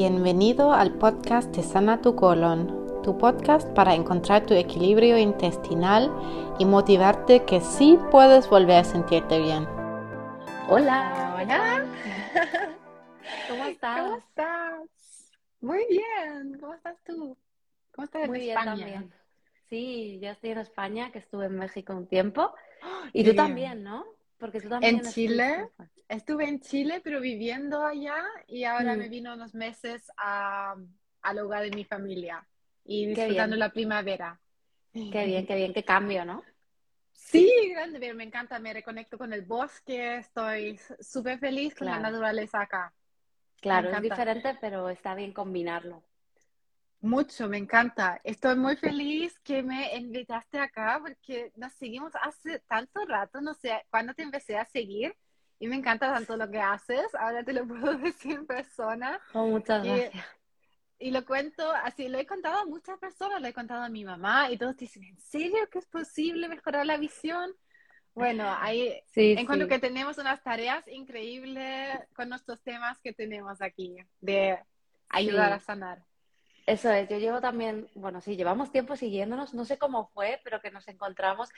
Bienvenido al podcast de Sana tu colon, tu podcast para encontrar tu equilibrio intestinal y motivarte que sí puedes volver a sentirte bien. Hola, Hola. ¿cómo estás? ¿Cómo estás? Muy bien. ¿Cómo estás tú? ¿Cómo estás en Muy bien España? también. Sí, yo estoy en España, que estuve en México un tiempo. Y qué tú bien. también, ¿no? Porque tú también En. Chile. Estuve en Chile, pero viviendo allá y ahora Mm. me vino unos meses a, al hogar de mi familia y disfrutando bien. la primavera. Qué bien, qué bien, qué cambio, ¿no? Sí, grande, pero me encanta, me reconecto con el bosque, estoy súper feliz con la naturaleza acá. Claro, es diferente, pero está bien combinarlo. Mucho, me encanta. Estoy muy feliz que me invitaste acá porque nos seguimos hace tanto rato, no sé cuándo te empecé a seguir y me encanta tanto lo que haces. Ahora te lo puedo decir en persona Oh, muchas y, gracias. y lo cuento así, lo he contado a muchas personas, lo he contado a mi mamá y todos dicen, ¿en serio que es posible mejorar la visión? Bueno, ahí Sí, encuentro sí. que tenemos unas tareas increíbles con nuestros temas que tenemos aquí de ayudar Sí. a sanar. Eso es, yo llevo también, bueno, sí, llevamos tiempo siguiéndonos, no sé cómo fue, pero que nos encontramos.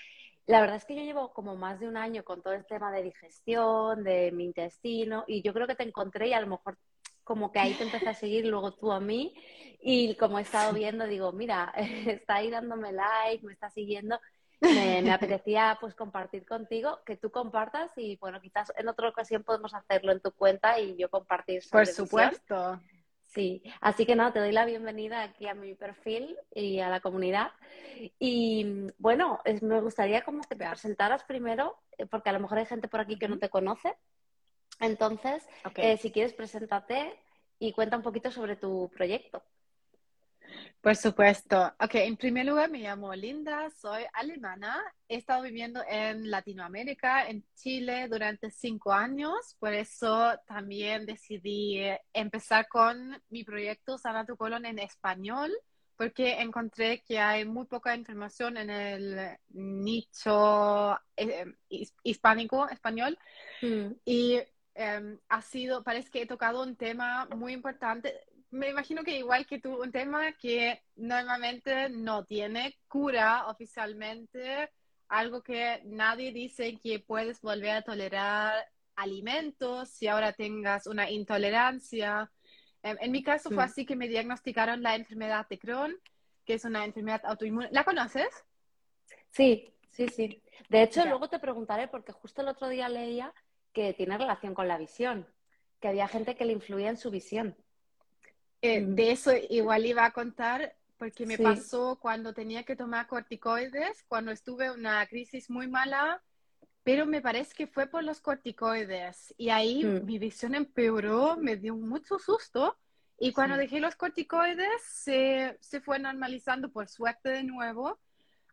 La verdad es que yo llevo como más de un año con todo el tema de digestión, de mi intestino, y yo creo que te encontré y a lo mejor como que ahí te empecé a seguir, luego tú a mí, y como he estado viendo, digo, mira, está ahí dándome like, me está siguiendo, me, me apetecía pues compartir contigo, que tú compartas y bueno, quizás en otra ocasión podemos hacerlo en tu cuenta y yo compartir sobre Por visión. Sí, así que nada, te doy la bienvenida aquí a mi perfil y a la comunidad. Y bueno, es- me gustaría como que te presentaras primero, eh, porque a lo mejor hay gente por aquí que no te conoce. Entonces, eh, si quieres, preséntate y cuenta un poquito sobre tu proyecto. Por supuesto. Ok, en primer lugar me llamo Linda, soy alemana. He estado viviendo en Latinoamérica, en Chile, durante cinco años. Por eso también decidí empezar con mi proyecto Sana tu colon en español, porque encontré que hay muy poca información en el nicho eh, his- hispánico español. Y eh, ha sido, parece que he tocado un tema muy importante. Me imagino que igual que tú, un tema que normalmente no tiene cura oficialmente, algo que nadie dice que puedes volver a tolerar alimentos si ahora tengas una intolerancia. Eh, en mi caso fue así que me diagnosticaron la enfermedad de Crohn, que es una enfermedad autoinmune. ¿La conoces? Sí, sí, sí. De hecho, Ya. luego te preguntaré, porque justo el otro día leía que tiene relación con la visión, que había gente que le influía en su visión. Eh, Mm. de eso igual iba a contar porque me Sí. pasó cuando tenía que tomar corticoides, cuando estuve en una crisis muy mala, pero me parece que fue por los corticoides y ahí Mm. mi visión empeoró, me dio mucho susto y cuando Sí. dejé los corticoides se, se fue normalizando por suerte de nuevo.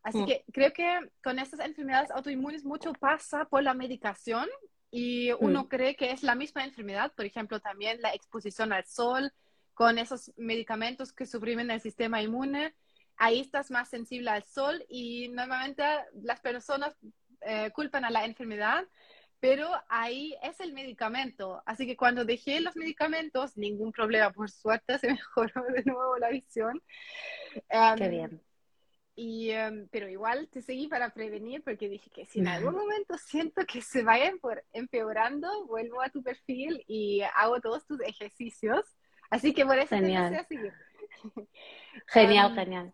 Así Mm. que creo que con estas enfermedades autoinmunes mucho pasa por la medicación y uno Mm. cree que es la misma enfermedad, por ejemplo, también la exposición al sol con esos medicamentos que suprimen el sistema inmune. Ahí estás más sensible al sol y normalmente las personas eh, culpan a la enfermedad, pero ahí es el medicamento. Así que cuando dejé los medicamentos, ningún problema, por suerte se mejoró de nuevo la visión. Qué Em, bien. y, em, pero igual te seguí para prevenir porque dije que si en algún momento siento que se vaya por- empeorando, vuelvo a tu perfil y hago todos tus ejercicios. Así que por eso te Genial. empecé a seguir. Genial, Em, genial.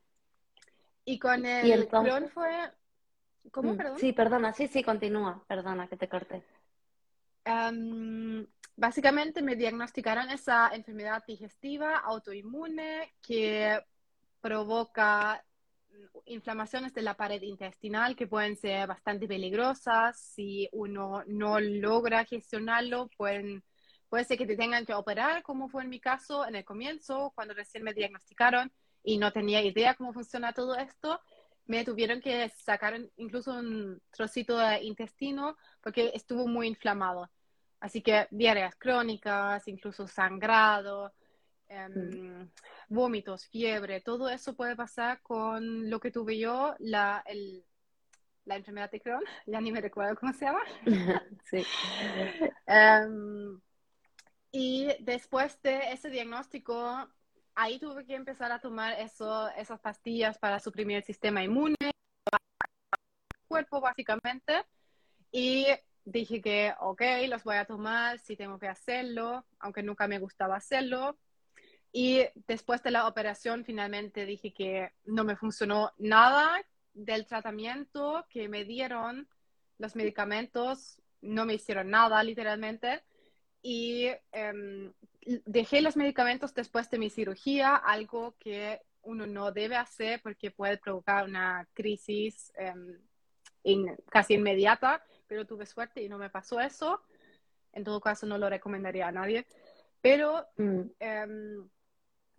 Y con Y el Crohn fue... ¿Cómo, Mm, perdón? Sí, perdona, sí, sí, continúa, perdona que te corté. Em, básicamente me diagnosticaron esa enfermedad digestiva autoinmune que provoca inflamaciones de la pared intestinal que pueden ser bastante peligrosas. Si uno no logra gestionarlo, pueden, puede ser que te tengan que operar, como fue en mi caso en el comienzo, cuando recién me diagnosticaron y no tenía idea cómo funciona todo esto. Me tuvieron que sacar incluso un trocito de intestino porque estuvo muy inflamado. Así que diarreas crónicas, incluso sangrado, em, vómitos, fiebre, todo eso puede pasar con lo que tuve yo, la, el- la enfermedad de Crohn, ya ni me recuerdo cómo se llama. Sí. Em, Y después de ese diagnóstico, ahí tuve que empezar a tomar eso, esas pastillas para suprimir el sistema inmune, cuerpo básicamente. Y dije que, ok, los voy a tomar si tengo que hacerlo, aunque nunca me gustaba hacerlo. Y después de la operación, finalmente dije que no me funcionó nada del tratamiento que me dieron. Los medicamentos no me hicieron nada, literalmente. Y em, dejé los medicamentos después de mi cirugía, algo que uno no debe hacer porque puede provocar una crisis em, casi inmediata, pero tuve suerte y no me pasó eso. En todo caso, no lo recomendaría a nadie. Pero, mm. em,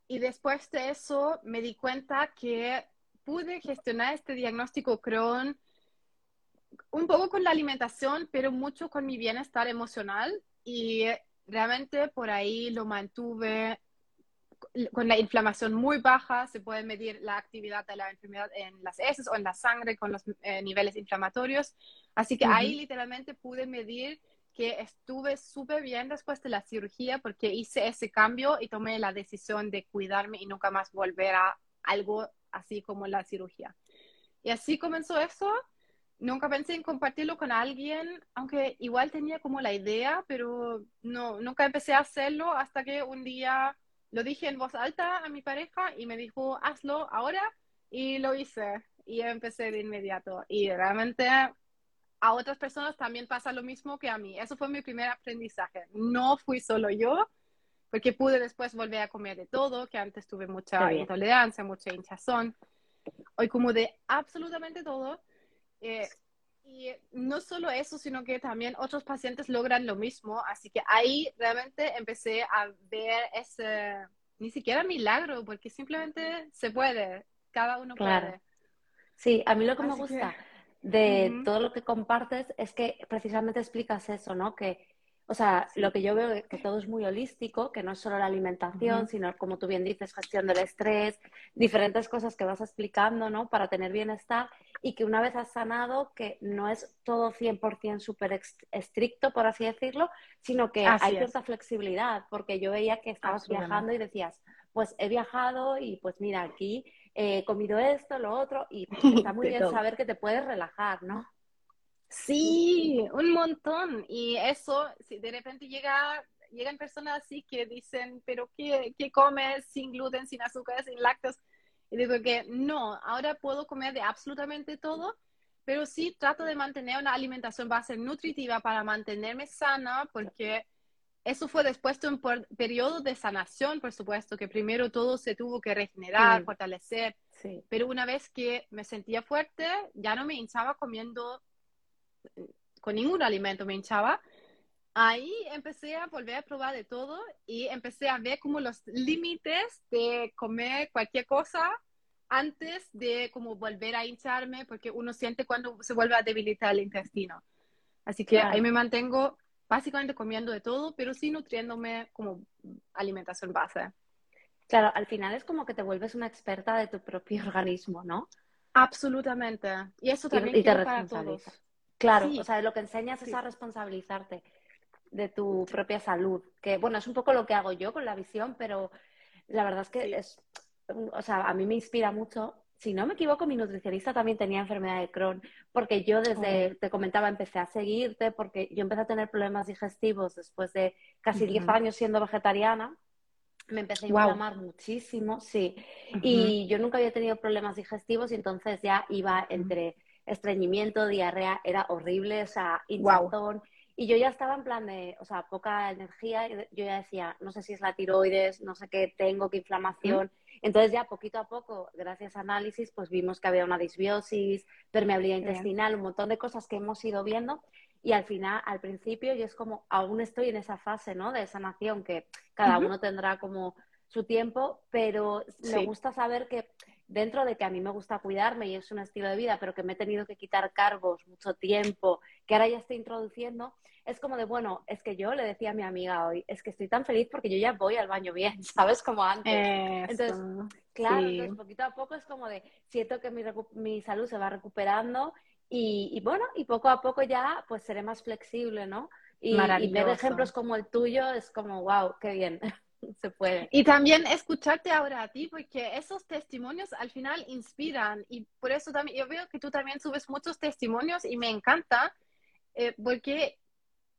y después de eso, me di cuenta que pude gestionar este diagnóstico Crohn un poco con la alimentación, pero mucho con mi bienestar emocional. Y realmente por ahí lo mantuve con la inflamación muy baja, se puede medir la actividad de la enfermedad en las heces o en la sangre con los eh, niveles inflamatorios. Así que ahí literalmente pude medir que estuve súper bien después de la cirugía porque hice ese cambio y tomé la decisión de cuidarme y nunca más volver a algo así como la cirugía. Y así comenzó eso. Nunca pensé en compartirlo con alguien, aunque igual tenía como la idea, pero no, nunca empecé a hacerlo hasta que un día lo dije en voz alta a mi pareja y me dijo, hazlo ahora, y lo hice. Y empecé de inmediato. Y realmente a otras personas también pasa lo mismo que a mí. Eso fue mi primer aprendizaje. No fui solo yo, porque pude después volver a comer de todo, que antes tuve mucha intolerancia, mucha hinchazón. Hoy como de absolutamente todo. Eh, y no solo eso, sino que también otros pacientes logran lo mismo. Así que ahí realmente empecé a ver ese, ni siquiera milagro, porque simplemente se puede, cada uno puede. Sí, a mí lo que me gusta de todo lo que compartes es que precisamente explicas eso, ¿no? Que o sea, lo que yo veo es que todo es muy holístico, que no es solo la alimentación, sino, como tú bien dices, gestión del estrés, diferentes cosas que vas explicando, ¿no? Para tener bienestar y que una vez has sanado, que no es todo 100% súper estricto, por así decirlo, sino que hay cierta flexibilidad, porque yo veía que estabas viajando y decías, pues he viajado y pues mira, aquí he comido esto, lo otro, y está muy bien saber que te puedes relajar, ¿no? Sí, un montón. Y eso, si de repente llega, llegan personas así que dicen, pero qué, ¿qué comes sin gluten, sin azúcar, sin lácteos? Y digo que no, ahora puedo comer de absolutamente todo, pero sí trato de mantener una alimentación base nutritiva para mantenerme sana, porque eso fue después de un periodo de sanación, por supuesto, que primero todo se tuvo que regenerar, fortalecer. Pero una vez que me sentía fuerte, ya no me hinchaba comiendo con ningún alimento me hinchaba, ahí empecé a volver a probar de todo y empecé a ver como los límites de comer cualquier cosa antes de como volver a hincharme, porque uno siente cuando se vuelve a debilitar el intestino. Así que ahí me mantengo básicamente comiendo de todo, pero sí nutriéndome como alimentación base. Claro, al final es como que te vuelves una experta de tu propio organismo, ¿no? Absolutamente. Y eso también y, te para todos. Claro, o sea, lo que enseñas es a responsabilizarte de tu propia salud, que bueno, es un poco lo que hago yo con la visión, pero la verdad es que es, o sea, a mí me inspira mucho. Si no me equivoco, mi nutricionista también tenía enfermedad de Crohn, porque yo desde, oh. te comentaba, empecé a seguirte, porque yo empecé a tener problemas digestivos después de casi 10 años siendo vegetariana. Me empecé a inflamar muchísimo, sí. Y yo nunca había tenido problemas digestivos y entonces ya iba entre estreñimiento, diarrea, era horrible, o sea, hinchazón. Y yo ya estaba en plan de, o sea, poca energía, yo ya decía, no sé si es la tiroides, no sé qué tengo, qué inflamación. Entonces ya poquito a poco, gracias a análisis, pues vimos que había una disbiosis, permeabilidad intestinal, un montón de cosas que hemos ido viendo. Y al final, al principio, yo es como, aún estoy en esa fase, ¿no? De sanación, que cada uno tendrá como su tiempo, pero me gusta saber que dentro de que a mí me gusta cuidarme y es un estilo de vida, pero que me he tenido que quitar cargos mucho tiempo, que ahora ya estoy introduciendo, es como de, bueno, es que yo le decía a mi amiga hoy, es que estoy tan feliz porque yo ya voy al baño bien, ¿sabes? Como antes. Entonces, claro, entonces poquito a poco es como de, siento que mi, mi salud se va recuperando y, y, bueno, y poco a poco ya pues seré más flexible, ¿no? Y, y ver ejemplos como el tuyo es como, wow, qué bien. se puede. Y también escucharte ahora a ti, porque esos testimonios al final inspiran y por eso también yo veo que tú también subes muchos testimonios y me encanta, eh, porque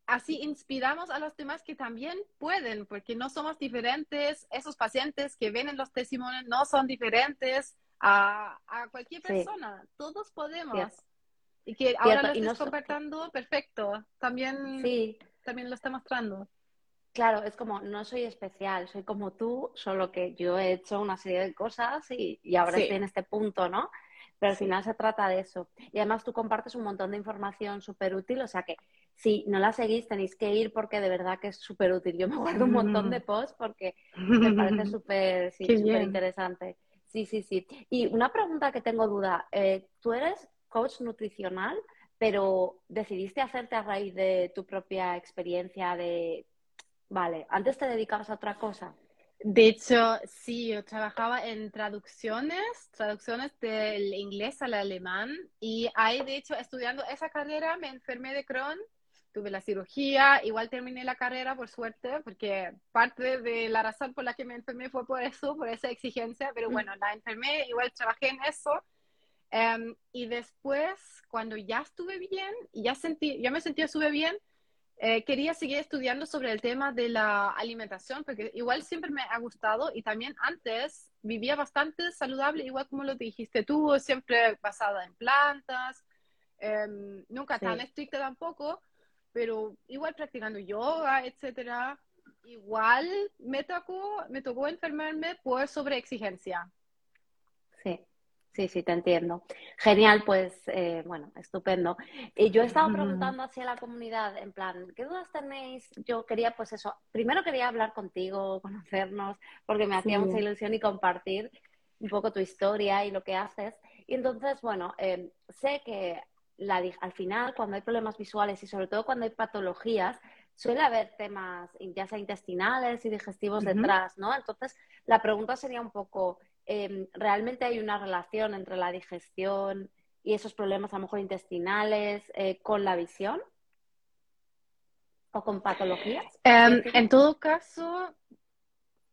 así inspiramos a los demás que también pueden, porque no somos diferentes, esos pacientes que ven en los testimonios no son diferentes a, a cualquier persona, todos podemos. Y que ahora lo estás compartiendo, perfecto, también, sí. también lo está mostrando. Claro, es como, no soy especial, soy como tú, solo que yo he hecho una serie de cosas y, ahora estoy en este punto, ¿no? Pero al final se trata de eso. Y además tú compartes un montón de información súper útil, o sea que si no la seguís tenéis que ir porque de verdad que es súper útil. Yo me guardo un montón de posts porque me parece súper sí, interesante. Sí, sí, sí. Y una pregunta que tengo duda, eh, tú eres coach nutricional, pero decidiste hacerte a raíz de tu propia experiencia de Vale, antes te dedicabas a otra cosa. De hecho, sí, yo trabajaba en traducciones, traducciones del inglés al alemán y ahí, de hecho, estudiando esa carrera me enfermé de Crohn, tuve la cirugía, igual terminé la carrera por suerte, porque parte de la razón por la que me enfermé fue por eso, por esa exigencia, pero bueno, la enfermé, igual trabajé en eso. Em, y después, cuando ya estuve bien, y ya, sentí, ya me sentía súper bien, eh, quería seguir estudiando sobre el tema de la alimentación, porque igual siempre me ha gustado y también antes vivía bastante saludable, igual como lo dijiste tú, siempre basada en plantas, em, nunca tan estricta tampoco, pero igual practicando yoga, etcétera. Igual me tocó, me tocó enfermarme por sobreexigencia. Sí. Sí, sí, te entiendo. Genial, pues eh, bueno, estupendo. Y yo he estado preguntando hacia la comunidad, en plan, ¿qué dudas tenéis? Yo quería, pues eso, primero quería hablar contigo, conocernos, porque me hacía mucha ilusión y compartir un poco tu historia y lo que haces. Y entonces, bueno, em, sé que la, al final, cuando hay problemas visuales y sobre todo cuando hay patologías, suele haber temas ya sea intestinales y digestivos detrás, ¿no? Entonces, la pregunta sería un poco, Em, realmente hay una relación entre la digestión y esos problemas a lo mejor intestinales eh, con la visión o con patologías? Em, en todo caso,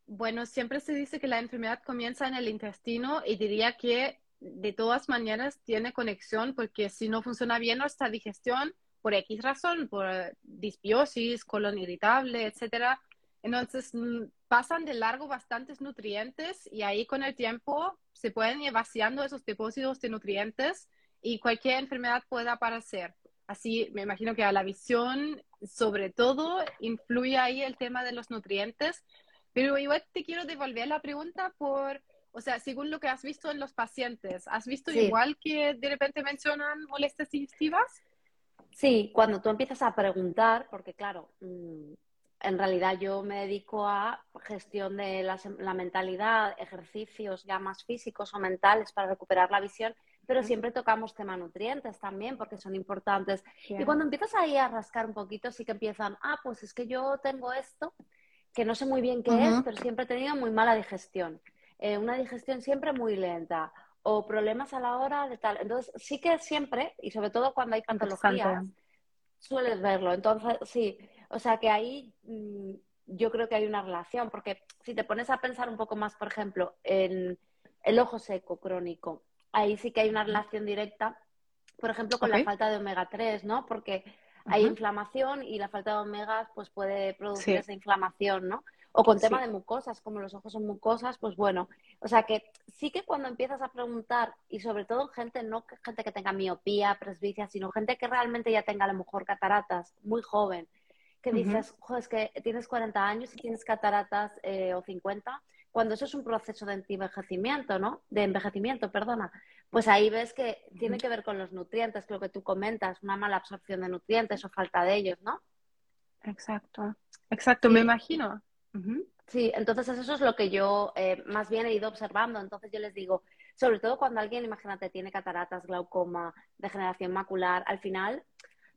bueno, siempre se dice que la enfermedad comienza en el intestino y diría que de todas maneras tiene conexión porque si no funciona bien nuestra digestión, por X razón, por disbiosis, colon irritable, etcétera, entonces mm, pasan de largo bastantes nutrientes y ahí con el tiempo se pueden ir vaciando esos depósitos de nutrientes y cualquier enfermedad puede aparecer. Así me imagino que a la visión, sobre todo, influye ahí el tema de los nutrientes. Pero igual te quiero devolver la pregunta por, o sea, según lo que has visto en los pacientes, ¿has visto igual que de repente mencionan molestias digestivas? Sí, cuando tú empiezas a preguntar, porque claro, mm, en realidad yo me dedico a gestión de la, mentalidad, ejercicios ya más físicos o mentales para recuperar la visión, pero siempre tocamos tema nutrientes también porque son importantes. Y cuando empiezas ahí a rascar un poquito, sí que empiezan, ah, pues es que yo tengo esto, que no sé muy bien qué es, pero siempre he tenido muy mala digestión. Eh, una digestión siempre muy lenta o problemas a la hora de tal. Entonces, sí que siempre, y sobre todo cuando hay patologías, sueles verlo. Entonces, sí, o sea que ahí mm, yo creo que hay una relación, porque si te pones a pensar un poco más, por ejemplo, en el ojo seco crónico, ahí sí que hay una relación directa, por ejemplo, con la falta de omega 3, ¿no? Porque hay inflamación y la falta de omegas pues puede producir esa inflamación, ¿no? O con tema de mucosas, como los ojos son mucosas, pues bueno, o sea que sí que cuando empiezas a preguntar, y sobre todo gente, no gente que tenga miopía, presbicia, sino gente que realmente ya tenga a lo mejor cataratas, muy joven, que dices, es que tienes 40 años y tienes cataratas eh, o 50, cuando eso es un proceso de envejecimiento, ¿no? De envejecimiento, perdona. Pues ahí ves que tiene que ver con los nutrientes, creo que tú comentas, una mala absorción de nutrientes o falta de ellos, ¿no? Exacto, exacto, me imagino. Sí, entonces eso es lo que yo eh, más bien he ido observando. Entonces yo les digo, sobre todo cuando alguien, imagínate, tiene cataratas, glaucoma, degeneración macular, al final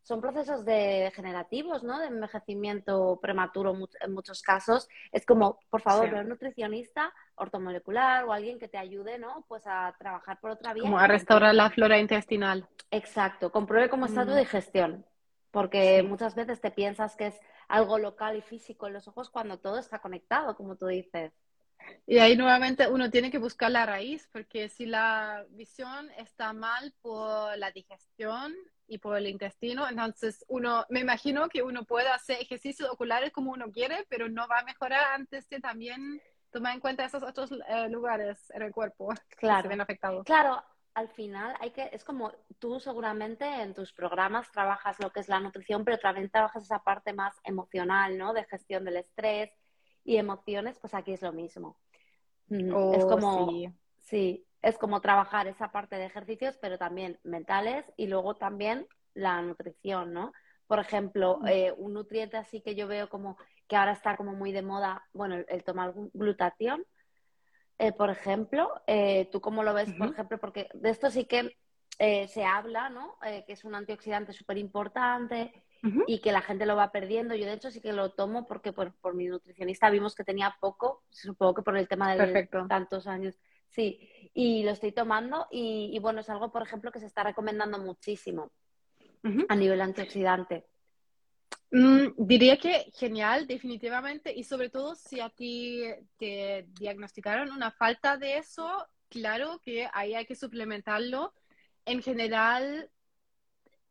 son procesos degenerativos, ¿no? De envejecimiento prematuro en muchos casos. Es como, por favor, un nutricionista ortomolecular o alguien que te ayude, ¿no? Pues a trabajar por otra vía. Como a restaurar la flora intestinal. Exacto. Compruebe cómo está tu mm. digestión. porque muchas veces te piensas que es algo local y físico en los ojos cuando todo está conectado, como tú dices. Y ahí nuevamente uno tiene que buscar la raíz, porque si la visión está mal por la digestión y por el intestino, entonces uno, me imagino que uno puede hacer ejercicios oculares como uno quiere, pero no va a mejorar antes de también tomar en cuenta esos otros eh, lugares en el cuerpo claro. que se ven afectados. Claro, al final hay que, es como tú seguramente en tus programas trabajas lo que es la nutrición, pero también trabajas esa parte más emocional, ¿no? De gestión del estrés y emociones, pues aquí es lo mismo. Es Oh, como, sí. sí, es como trabajar esa parte de ejercicios, pero también mentales y luego también la nutrición, ¿no? Por ejemplo, eh, un nutriente así que yo veo como que ahora está como muy de moda, bueno, el, el tomar glu- glutatión, eh, por ejemplo, eh, ¿tú cómo lo ves, por ejemplo? Porque de esto sí que se habla, ¿no? Que es un antioxidante súper importante Y que la gente lo va perdiendo. Yo, de hecho, sí que lo tomo porque por, por mi nutricionista vimos que tenía poco, supongo que por el tema de Perfecto. tantos años. Sí, y lo estoy tomando y, y, bueno, es algo, por ejemplo, que se está recomendando muchísimo a nivel antioxidante. Mm, diría que genial, definitivamente, y sobre todo si a ti te diagnosticaron una falta de eso, claro que ahí hay que suplementarlo. En general,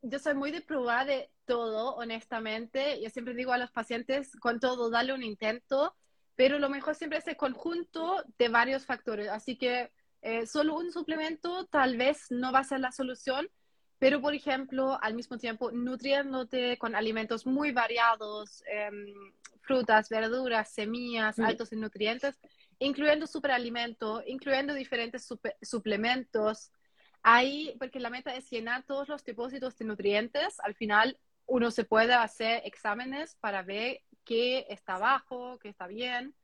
yo soy muy de probar de todo, honestamente. Yo siempre digo a los pacientes, con todo, dale un intento, pero lo mejor siempre es el conjunto de varios factores. Así que eh, solo un suplemento tal vez no va a ser la solución, pero por ejemplo, al mismo tiempo, nutriéndote con alimentos muy variados, em, frutas, verduras, semillas, Mm. altos en nutrientes, incluyendo superalimento, incluyendo diferentes supe- suplementos. Ahí, porque la meta es llenar todos los depósitos de nutrientes. Al final, uno se puede hacer exámenes para ver qué está bajo, qué está bien.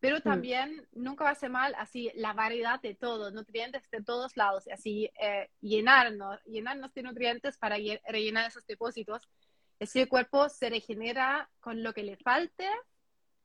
Pero también nunca va a ser mal así la variedad de todo, nutrientes de todos lados, así eh, llenarnos, llenarnos de nutrientes para lle- rellenar esos depósitos. Así el cuerpo se regenera con lo que le falte,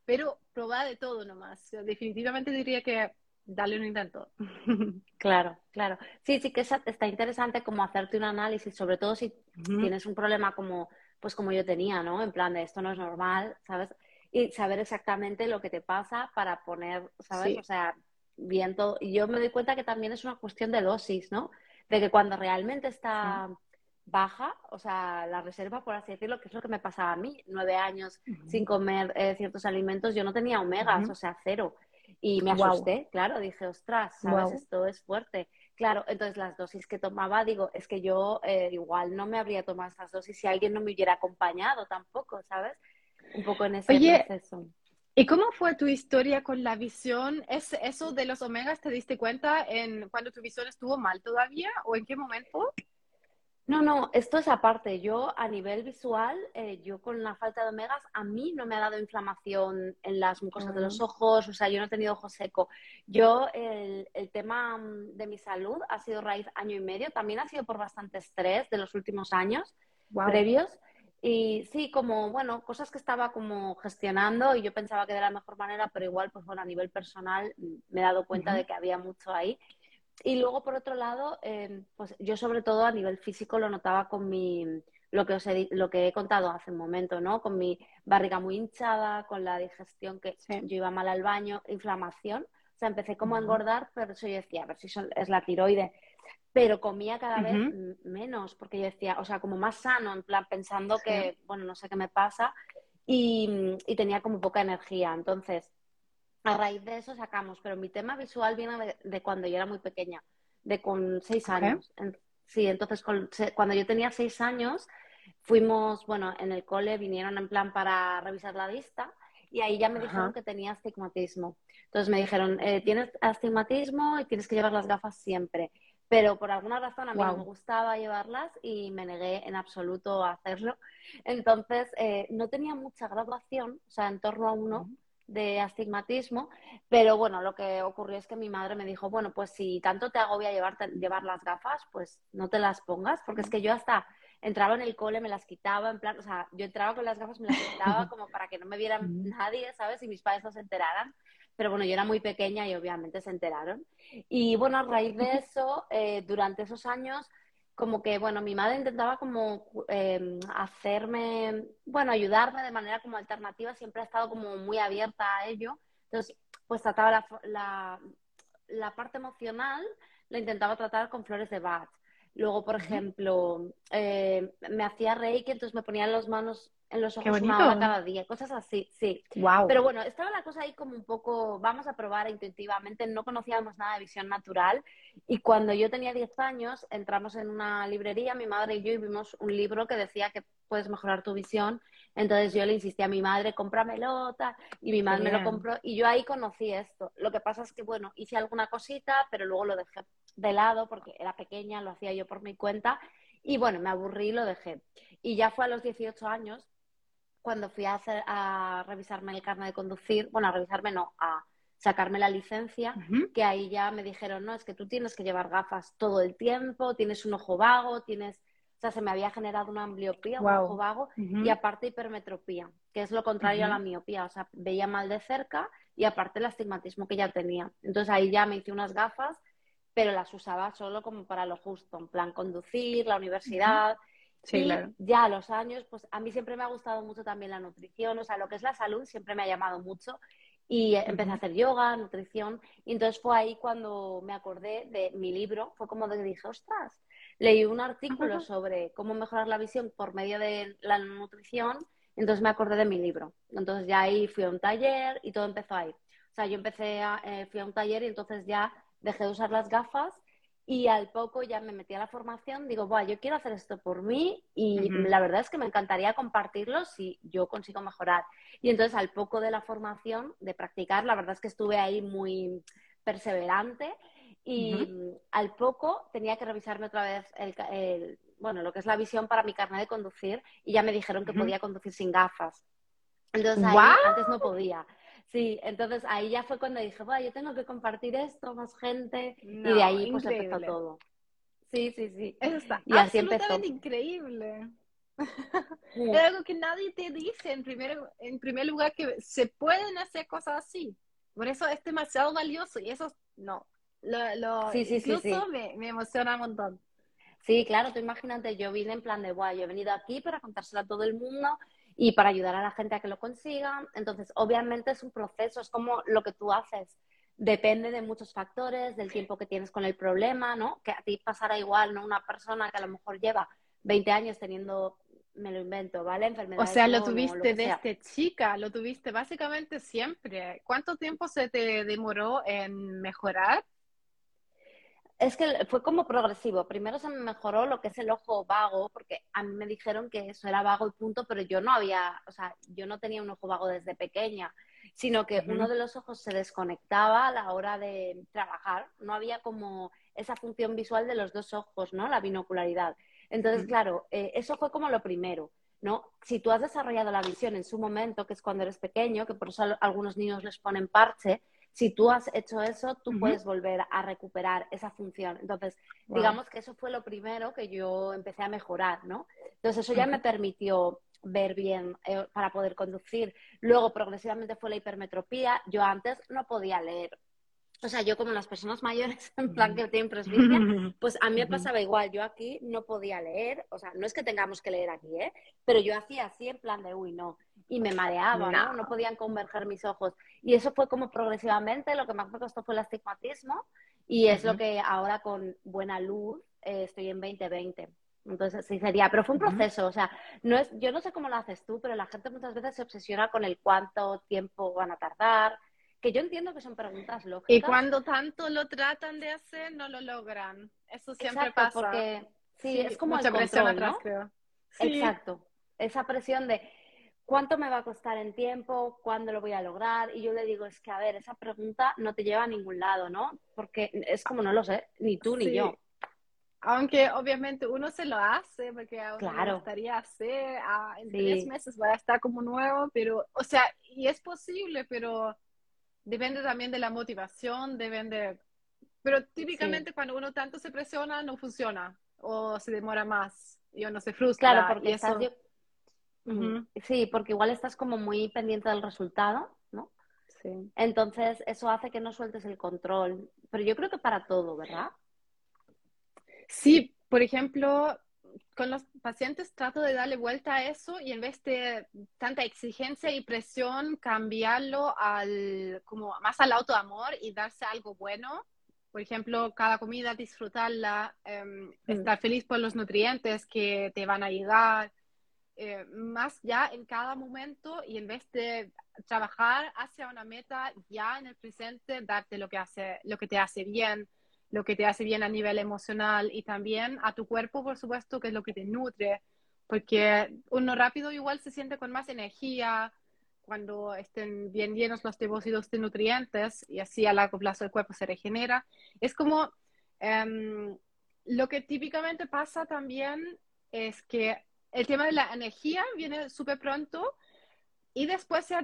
pero probar de todo nomás. Yo definitivamente diría que dale un intento. Claro, claro. Sí, sí que es- está interesante como hacerte un análisis, sobre todo si tienes un problema como, pues como yo tenía, ¿no? En plan de esto no es normal, ¿sabes? Y saber exactamente lo que te pasa para poner, ¿sabes? Sí. O sea, bien todo. Y yo me doy cuenta que también es una cuestión de dosis, ¿no? De que cuando realmente está baja, o sea, la reserva, por así decirlo, que es lo que me pasaba a mí, nueve años sin comer eh, ciertos alimentos, yo no tenía omegas, o sea, cero. Y me asusté, claro, dije, ostras, ¿sabes? Guau. Esto es fuerte. Claro, entonces las dosis que tomaba, digo, es que yo eh, igual no me habría tomado estas dosis si alguien no me hubiera acompañado tampoco, ¿sabes? Un poco en ese Oye, proceso. ¿Y cómo fue tu historia con la visión? ¿Es eso de los omegas te diste cuenta en cuando tu visión estuvo mal todavía o en qué momento? No, no, esto es aparte. Yo a nivel visual, eh, yo con la falta de omegas, a mí no me ha dado inflamación en las mucosas de los ojos, o sea, yo no he tenido ojo seco. Yo, el, el tema mm, de mi salud ha sido raíz año y medio, también ha sido por bastante estrés de los últimos años Wow. previos. Y sí, como, bueno, cosas que estaba como gestionando y yo pensaba que de la mejor manera, pero igual, pues bueno, a nivel personal mm, me he dado cuenta de que había mucho ahí. Y luego, por otro lado, eh, pues yo sobre todo a nivel físico lo notaba con mi, lo que os he, lo que he contado hace un momento, ¿no? Con mi barriga muy hinchada, con la digestión que Sí. yo iba mal al baño, inflamación. O sea, empecé como a engordar, pero eso yo decía, a ver si son- es la tiroide. Pero comía cada vez menos, porque yo decía, o sea, como más sano, en plan, pensando que, bueno, no sé qué me pasa, y, y tenía como poca energía. Entonces, a raíz de eso sacamos, pero mi tema visual viene de, de cuando yo era muy pequeña, de con seis años. Sí, entonces con- cuando yo tenía seis años, fuimos, bueno, en el cole vinieron en plan para revisar la vista y ahí ya me Ajá. dijeron que tenía astigmatismo. Entonces me dijeron, eh, tienes astigmatismo y tienes que llevar las gafas siempre. Pero por alguna razón a mí no me gustaba llevarlas y me negué en absoluto a hacerlo. Entonces eh, no tenía mucha graduación, o sea, en torno a uno de astigmatismo, pero bueno, lo que ocurrió es que mi madre me dijo, bueno, pues si tanto te agobia llevarte, llevar las gafas, pues no te las pongas, porque es que yo hasta entraba en el cole, me las quitaba, en plan, o sea, yo entraba con las gafas, me las quitaba como para que no me vieran nadie, ¿sabes? Y mis padres no se enteraran. Pero bueno, yo era muy pequeña y obviamente se enteraron. Y bueno, a raíz de eso, eh, durante esos años, como que, bueno, mi madre intentaba como em, hacerme, bueno, ayudarme de manera como alternativa, siempre ha estado como muy abierta a ello. Entonces, pues trataba la, la, la parte emocional, la intentaba tratar con flores de Bach. Luego, por ejemplo, eh, me hacía reiki, entonces me ponía las manos en los ojos una hora cada día, cosas así, sí. Wow. Pero bueno, estaba la cosa ahí como un poco, vamos a probar intuitivamente, no conocíamos nada de visión natural y cuando yo tenía 10 años entramos en una librería, mi madre y yo, y vimos un libro que decía que puedes mejorar tu visión, entonces yo le insistí a mi madre, cómpramelo, tal, y mi madre me lo compró y yo ahí conocí esto. Lo que pasa es que, bueno, hice alguna cosita, pero luego lo dejé de lado porque era pequeña, lo hacía yo por mi cuenta y bueno, me aburrí y lo dejé. Y ya fue a los 18 años cuando fui a, hacer, a revisarme el carnet de conducir, bueno, a revisarme no, a sacarme la licencia, que ahí ya me dijeron, no, es que tú tienes que llevar gafas todo el tiempo, tienes un ojo vago, tienes, o sea, se me había generado una ambliopía, un ojo vago, y aparte hipermetropía, que es lo contrario a la miopía, o sea, veía mal de cerca y aparte el astigmatismo que ya tenía. Entonces ahí ya me hice unas gafas, pero las usaba solo como para lo justo, en plan conducir, la universidad. Sí, claro. Ya a los años, pues a mí siempre me ha gustado mucho también la nutrición, o sea, lo que es la salud siempre me ha llamado mucho y empecé a hacer yoga, nutrición, y entonces fue ahí cuando me acordé de mi libro, fue como de que dije, ostras, leí un artículo sobre cómo mejorar la visión por medio de la nutrición, entonces me acordé de mi libro. Entonces ya ahí fui a un taller y todo empezó ahí. O sea, yo empecé a, eh, fui a un taller y entonces ya dejé de usar las gafas y al poco ya me metí a la formación, digo, Buah, yo quiero hacer esto por mí y la verdad es que me encantaría compartirlo si yo consigo mejorar. Y entonces al poco de la formación, de practicar, la verdad es que estuve ahí muy perseverante y al poco tenía que revisarme otra vez el, bueno, lo que es la visión para mi carnet de conducir y ya me dijeron que podía conducir sin gafas. Entonces ahí antes no podía. Sí, entonces ahí ya fue cuando dije, bueno, yo tengo que compartir esto, más gente, y de ahí pues empezó todo. Sí, sí, sí. Eso está y así empezó. increíble. Es algo que nadie te dice en primer, en primer lugar que se pueden hacer cosas así. Por eso es demasiado valioso y eso no. Lo, lo sí, sí, incluso me, me, emociona un montón. Sí, claro, tú imagínate, yo vine en plan de, guay, yo he venido aquí para contárselo a todo el mundo y para ayudar a la gente a que lo consiga. Entonces, obviamente es un proceso, es como lo que tú haces. Depende de muchos factores, del tiempo que tienes con el problema, ¿no? Que a ti pasará igual, ¿no? Una persona que a lo mejor lleva 20 años teniendo, me lo invento, ¿vale? Enfermedades. O sea, lo tuviste desde chica, lo tuviste básicamente siempre. ¿Cuánto tiempo se te demoró en mejorar? Es que fue como progresivo. Primero se me mejoró lo que es el ojo vago, porque a mí me dijeron que eso era vago y punto, pero yo no había, o sea, yo no tenía un ojo vago desde pequeña, sino que uno de los ojos se desconectaba a la hora de trabajar. No había como esa función visual de los dos ojos, ¿no? La binocularidad. Entonces, claro, eh, eso fue como lo primero, ¿no? Si tú has desarrollado la visión en su momento, que es cuando eres pequeño, que por eso a algunos niños les ponen parche, si tú has hecho eso, tú puedes volver a recuperar esa función. Entonces, digamos que eso fue lo primero que yo empecé a mejorar, ¿no? Entonces, eso ya me permitió ver bien eh, para poder conducir. Luego, progresivamente fue la hipermetropía. Yo antes no podía leer o sea, yo como las personas mayores, en plan que tienen presbicia, pues a mí me pasaba igual. Yo aquí no podía leer, o sea, no es que tengamos que leer aquí, ¿eh? Pero yo hacía así en plan de, uy, no. Y me mareaba, ¿no? No, podían converger mis ojos. Y eso fue como progresivamente, lo que más me costó fue el astigmatismo. Y es lo que ahora con buena luz eh, estoy en 2020. Entonces, sí sería, pero fue un proceso, o sea, no es, yo no sé cómo lo haces tú, pero la gente muchas veces se obsesiona con el cuánto tiempo van a tardar, que yo entiendo que son preguntas lógicas. Y cuando tanto lo tratan de hacer, no lo logran. Eso siempre pasa. Porque, sí, es como el control, ¿no? Exacto. Esa presión de cuánto me va a costar en tiempo, cuándo lo voy a lograr. Y yo le digo, es que, a ver, esa pregunta no te lleva a ningún lado, ¿no? Porque es como no lo sé, ni tú ni yo. Aunque obviamente uno se lo hace, porque a uno le gustaría hacer, ah, en tres meses va a estar como nuevo, pero, o sea, y es posible, pero depende también de la motivación, depende... Pero típicamente cuando uno tanto se presiona, no funciona o se demora más y uno se frustra. Claro, porque estás... Sí, porque igual estás como muy pendiente del resultado, ¿no? Sí. Entonces, eso hace que no sueltes el control. Pero yo creo que para todo, ¿verdad? Sí, por ejemplo, con los pacientes trato de darle vuelta a eso y en vez de tanta exigencia y presión, cambiarlo al, como más al autoamor y darse algo bueno. Por ejemplo, cada comida disfrutarla, em, mm. estar feliz por los nutrientes que te van a llegar, eh, más ya en cada momento y en vez de trabajar hacia una meta ya en el presente, darte lo que, hace, lo que te hace bien, lo que te hace bien a nivel emocional y también a tu cuerpo, por supuesto, que es lo que te nutre, porque uno rápido igual se siente con más energía cuando estén bien llenos los depósitos de nutrientes y así a largo plazo el cuerpo se regenera. Es como em, lo que típicamente pasa también es que el tema de la energía viene súper pronto y después se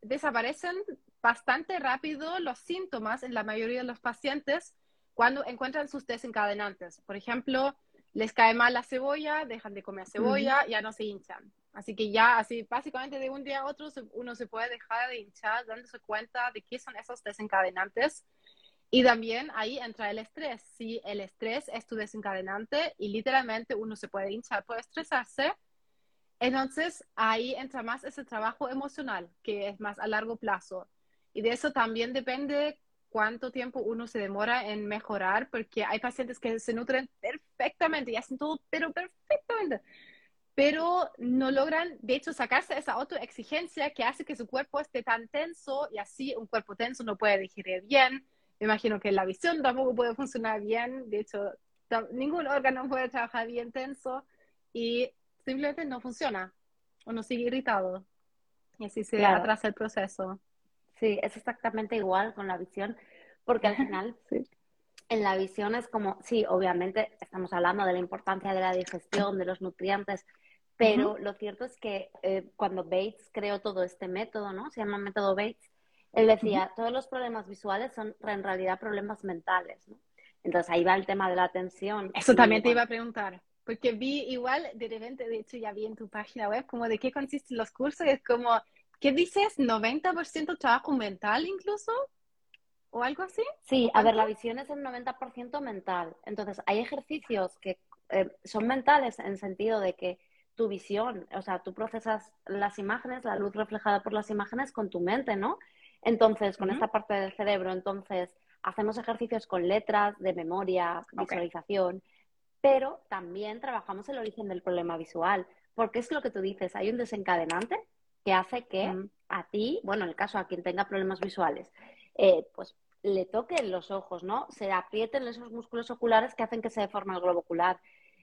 desaparecen bastante rápido los síntomas en la mayoría de los pacientes cuando encuentran sus desencadenantes. Por ejemplo, les cae mal la cebolla, dejan de comer cebolla, ya no se hinchan. Así que ya, así básicamente de un día a otro uno se puede dejar de hinchar dándose cuenta de qué son esos desencadenantes. Y también ahí entra el estrés. Si el estrés es tu desencadenante y literalmente uno se puede hinchar por estresarse, entonces ahí entra más ese trabajo emocional, que es más a largo plazo. Y de eso también depende cuánto tiempo uno se demora en mejorar, porque hay pacientes que se nutren perfectamente y hacen todo, pero perfectamente, pero no logran, de hecho, sacarse esa autoexigencia que hace que su cuerpo esté tan tenso y así un cuerpo tenso no puede digerir bien. Me imagino que la visión tampoco puede funcionar bien, de hecho, ningún órgano puede trabajar bien tenso y simplemente no funciona. Uno sigue irritado y así se atrasa el proceso. Sí, es exactamente igual con la visión, porque al final en la visión es como, sí, obviamente estamos hablando de la importancia de la digestión, de los nutrientes, pero lo cierto es que eh, cuando Bates creó todo este método, ¿no? Se llama método Bates, él decía, todos los problemas visuales son en realidad problemas mentales, ¿no? Entonces ahí va el tema de la atención. Eso también te iba a preguntar, porque vi igual, de repente, de hecho ya vi en tu página web como de qué consisten los cursos, y es como ¿Qué dices? ¿90% trabajo mental incluso? ¿O algo así? Sí, a ver, la visión es el 90% mental. Entonces, hay ejercicios que eh, son mentales en sentido de que tu visión, o sea, tú procesas las imágenes, la luz reflejada por las imágenes con tu mente, ¿no? Entonces, con esta parte del cerebro, entonces, hacemos ejercicios con letras de memoria, visualización, pero también trabajamos el origen del problema visual, porque es lo que tú dices, hay un desencadenante que hace que a ti, bueno, en el caso a quien tenga problemas visuales, eh, pues le toquen los ojos, ¿no? Se aprieten esos músculos oculares que hacen que se deforme el globo ocular.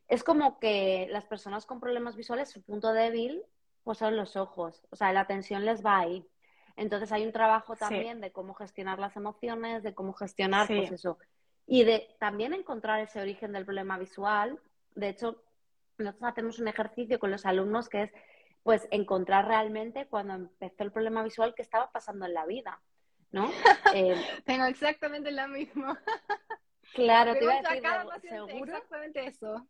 Es como que las personas con problemas visuales, su punto débil, pues son los ojos. O sea, la tensión les va ahí. Entonces hay un trabajo también de cómo gestionar las emociones, de cómo gestionar, pues eso. Y de también encontrar ese origen del problema visual. De hecho, nosotros hacemos un ejercicio con los alumnos que es pues encontrar realmente cuando empezó el problema visual que estaba pasando en la vida, ¿no? Eh, Tengo exactamente lo mismo. Claro, te iba a decir, seguro. Exactamente eso.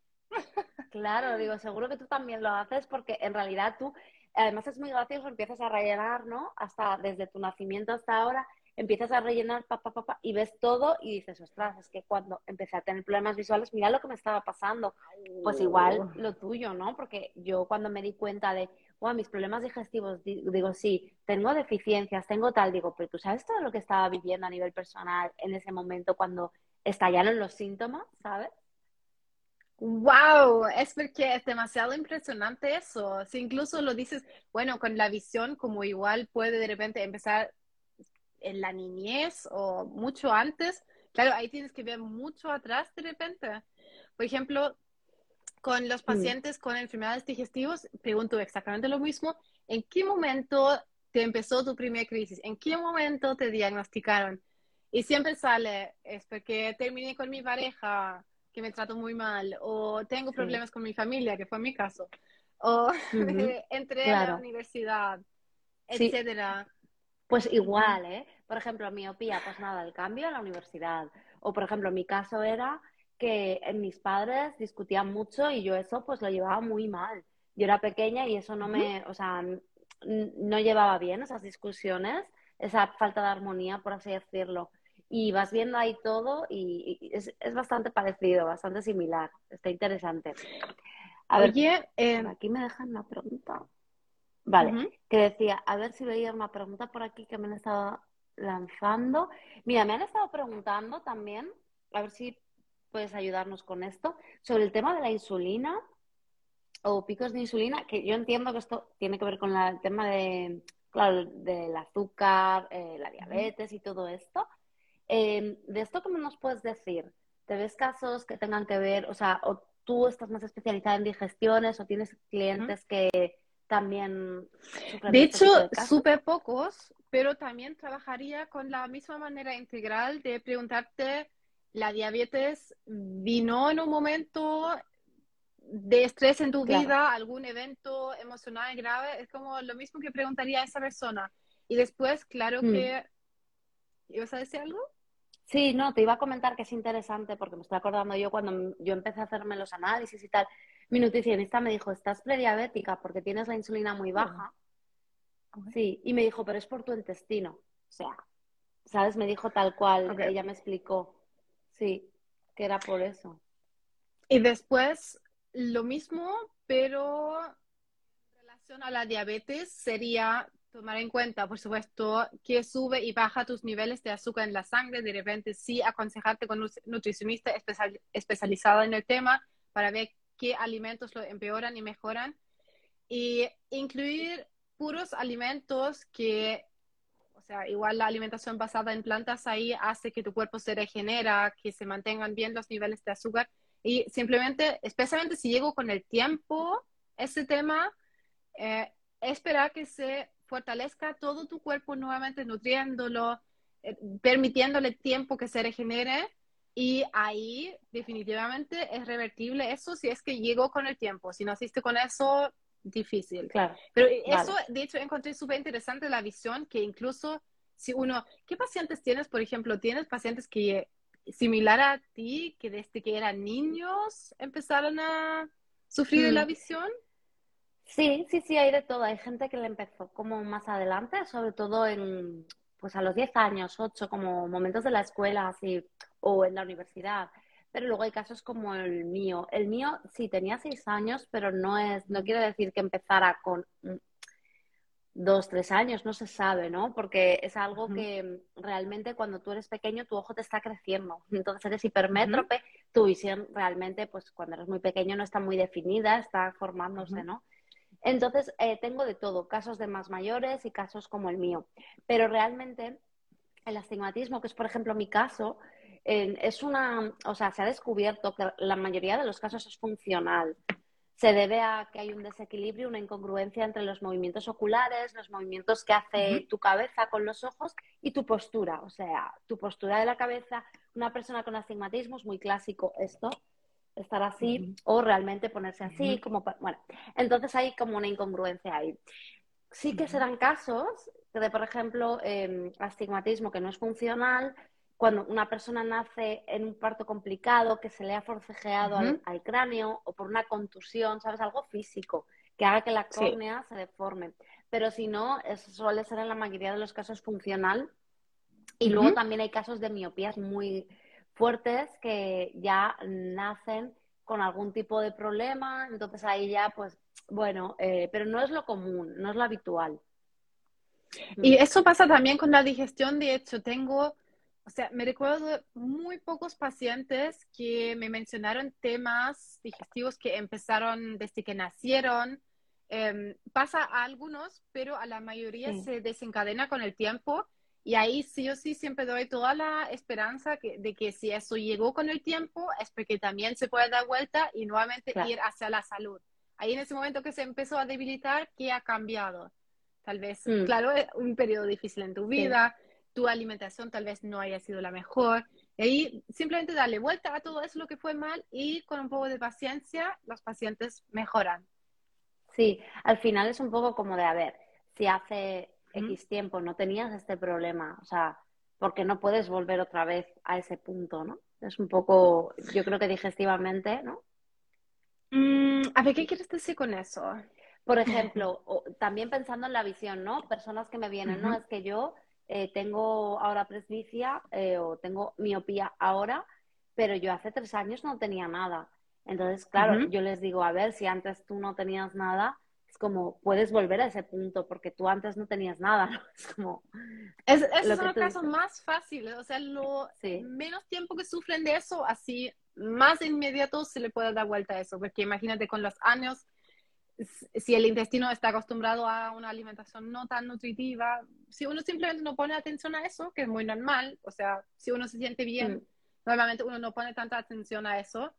Claro, digo, seguro que tú también lo haces porque en realidad tú, además es muy gracioso, empiezas a rellenar, ¿no? Hasta desde tu nacimiento hasta ahora, empiezas a rellenar, papá, papá, y ves todo y dices, ostras, es que cuando empecé a tener problemas visuales, mira lo que me estaba pasando. Pues igual lo tuyo, ¿no? Porque yo cuando me di cuenta de, wow, mis problemas digestivos, digo, sí, tengo deficiencias, tengo tal, digo, pero tú sabes todo lo que estaba viviendo a nivel personal en ese momento cuando estallaron los síntomas, ¿sabes? Wow, es porque es demasiado impresionante eso. Si incluso lo dices, bueno, con la visión, como igual puede de repente empezar en la niñez o mucho antes, claro, ahí tienes que ver mucho atrás de repente. Por ejemplo, con los mm. pacientes con enfermedades digestivas, pregunto exactamente lo mismo. ¿En qué momento te empezó tu primera crisis? ¿En qué momento te diagnosticaron? Y siempre sale, es porque terminé con mi pareja, que me trató muy mal, o tengo problemas con mi familia, que fue mi caso, o entré a la universidad, etcétera. Pues igual, ¿eh? Por ejemplo, miopía, pues nada, el cambio a la universidad. O, por ejemplo, mi caso era que mis padres discutían mucho y yo eso pues lo llevaba muy mal. Yo era pequeña y eso no me, o sea, no llevaba bien esas discusiones, esa falta de armonía, por así decirlo. Y vas viendo ahí todo y, es, es, bastante parecido, bastante similar. está interesante. A ver, eh, aquí me dejan una pregunta. Vale, que decía, a ver si veía una pregunta por aquí que me han estado lanzando. Mira, me han estado preguntando también, a ver si puedes ayudarnos con esto, sobre el tema de la insulina o picos de insulina, que yo entiendo que esto tiene que ver con el tema de, claro, del azúcar, eh, la diabetes y todo esto. Em, ¿De esto cómo nos puedes decir? ¿Te ves casos que tengan que ver, o sea, o tú estás más especializada en digestiones o tienes clientes que también... De hecho, súper pocos, pero también trabajaría con la misma manera integral de preguntarte, ¿la diabetes vino en un momento de estrés en tu vida, algún evento emocional grave? Es como lo mismo que preguntaría a esa persona. Y después, claro mm. que... ¿Ibas a decir algo? Sí, no, te iba a comentar que es interesante porque me estoy acordando yo cuando yo empecé a hacerme los análisis y tal. Mi nutricionista me dijo, estás prediabética porque tienes la insulina muy baja. Sí, y me dijo, pero es por tu intestino. O sea, ¿sabes? Me dijo tal cual, ella me explicó. Sí, que era por eso. Y después, lo mismo, pero en relación a la diabetes, sería tomar en cuenta, por supuesto, que sube y baja tus niveles de azúcar en la sangre. De repente, sí, aconsejarte con un nutricionista especializado en el tema para ver qué alimentos lo empeoran y mejoran. Y incluir puros alimentos que, sea, igual la alimentación basada en plantas ahí hace que tu cuerpo se regenera, que se mantengan bien los niveles de azúcar. Y simplemente, especialmente si llego con el tiempo, ese tema, eh, esperar que se fortalezca todo tu cuerpo nuevamente, nutriéndolo, eh, permitiéndole tiempo que se regenere. Y ahí definitivamente es revertible eso si es que llegó con el tiempo. Si no hiciste con eso, difícil. Claro. Pero eso, de hecho, encontré súper interesante la visión que incluso si uno, ¿qué pacientes tienes? Por ejemplo, ¿tienes pacientes que similar a ti, que desde que eran niños empezaron a sufrir de la mm. visión? Sí, sí, sí, hay de todo. Hay gente que le empezó como más adelante, sobre todo en, pues a los 10 años, 8, como momentos de la escuela, así, o en la universidad pero luego hay casos como el mío. El mío sí tenía seis años, pero no es, no quiere decir que empezara con dos, tres años, no se sabe, ¿no? Porque es algo que realmente cuando tú eres pequeño tu ojo te está creciendo. Entonces eres hipermétrope, tu visión realmente, pues cuando eres muy pequeño no está muy definida, está formándose, ¿no? Entonces, eh, tengo de todo, casos de más mayores y casos como el mío. Pero realmente el astigmatismo, que es por ejemplo mi caso, es una, o sea, se ha descubierto que la mayoría de los casos es funcional. Se debe a que hay un desequilibrio, una incongruencia entre los movimientos oculares, los movimientos que hace tu cabeza con los ojos y tu postura. O sea, tu postura de la cabeza, una persona con astigmatismo es muy clásico esto, estar así o realmente ponerse así, como, bueno, entonces hay como una incongruencia ahí. Sí que serán casos de, por ejemplo, em, astigmatismo que no es funcional, cuando una persona nace en un parto complicado, que se le ha forcejeado al, cráneo o por una contusión, ¿sabes? Algo físico que haga que la córnea se deforme. Pero si no, eso suele ser en la mayoría de los casos funcional. Y luego también hay casos de miopías muy fuertes que ya nacen con algún tipo de problema, entonces ahí ya, pues, bueno, eh, pero no es lo común, no es lo habitual. Y eso pasa también con la digestión, de hecho, tengo o sea, me recuerdo muy pocos pacientes que me mencionaron temas digestivos que empezaron desde que nacieron. Em, pasa a algunos, pero a la mayoría se desencadena con el tiempo. Y ahí sí o sí siempre doy toda la esperanza de que si eso llegó con el tiempo es porque también se puede dar vuelta y nuevamente ir hacia la salud. Ahí en ese momento que se empezó a debilitar, ¿qué ha cambiado? Tal vez, mm. claro, un periodo difícil en tu vida, tu alimentación tal vez no haya sido la mejor. Y ahí simplemente darle vuelta a todo eso lo que fue mal y con un poco de paciencia los pacientes mejoran. Sí, al final es un poco como de, a ver, si hace X tiempo no tenías este problema, o sea, porque no puedes volver otra vez a ese punto, ¿no? Es un poco, yo creo que digestivamente, ¿no? Mm, a ver, ¿qué quieres decir con eso? Por ejemplo, también pensando en la visión, ¿no? Personas que me vienen, ¿no? Es que yo eh, tengo ahora presbicia eh, o tengo miopía ahora, pero yo hace tres años no tenía nada. Entonces, claro, yo les digo, a ver, si antes tú no tenías nada, es como, puedes volver a ese punto, porque tú antes no tenías nada, ¿no? Es como... Es, esos son los casos más fáciles, o sea, lo menos tiempo que sufren de eso, así más inmediato se le puede dar vuelta a eso, porque imagínate con los años, si el intestino está acostumbrado a una alimentación no tan nutritiva, si uno simplemente no pone atención a eso, que es muy normal, o sea, si uno se siente bien, mm. normalmente uno no pone tanta atención a eso,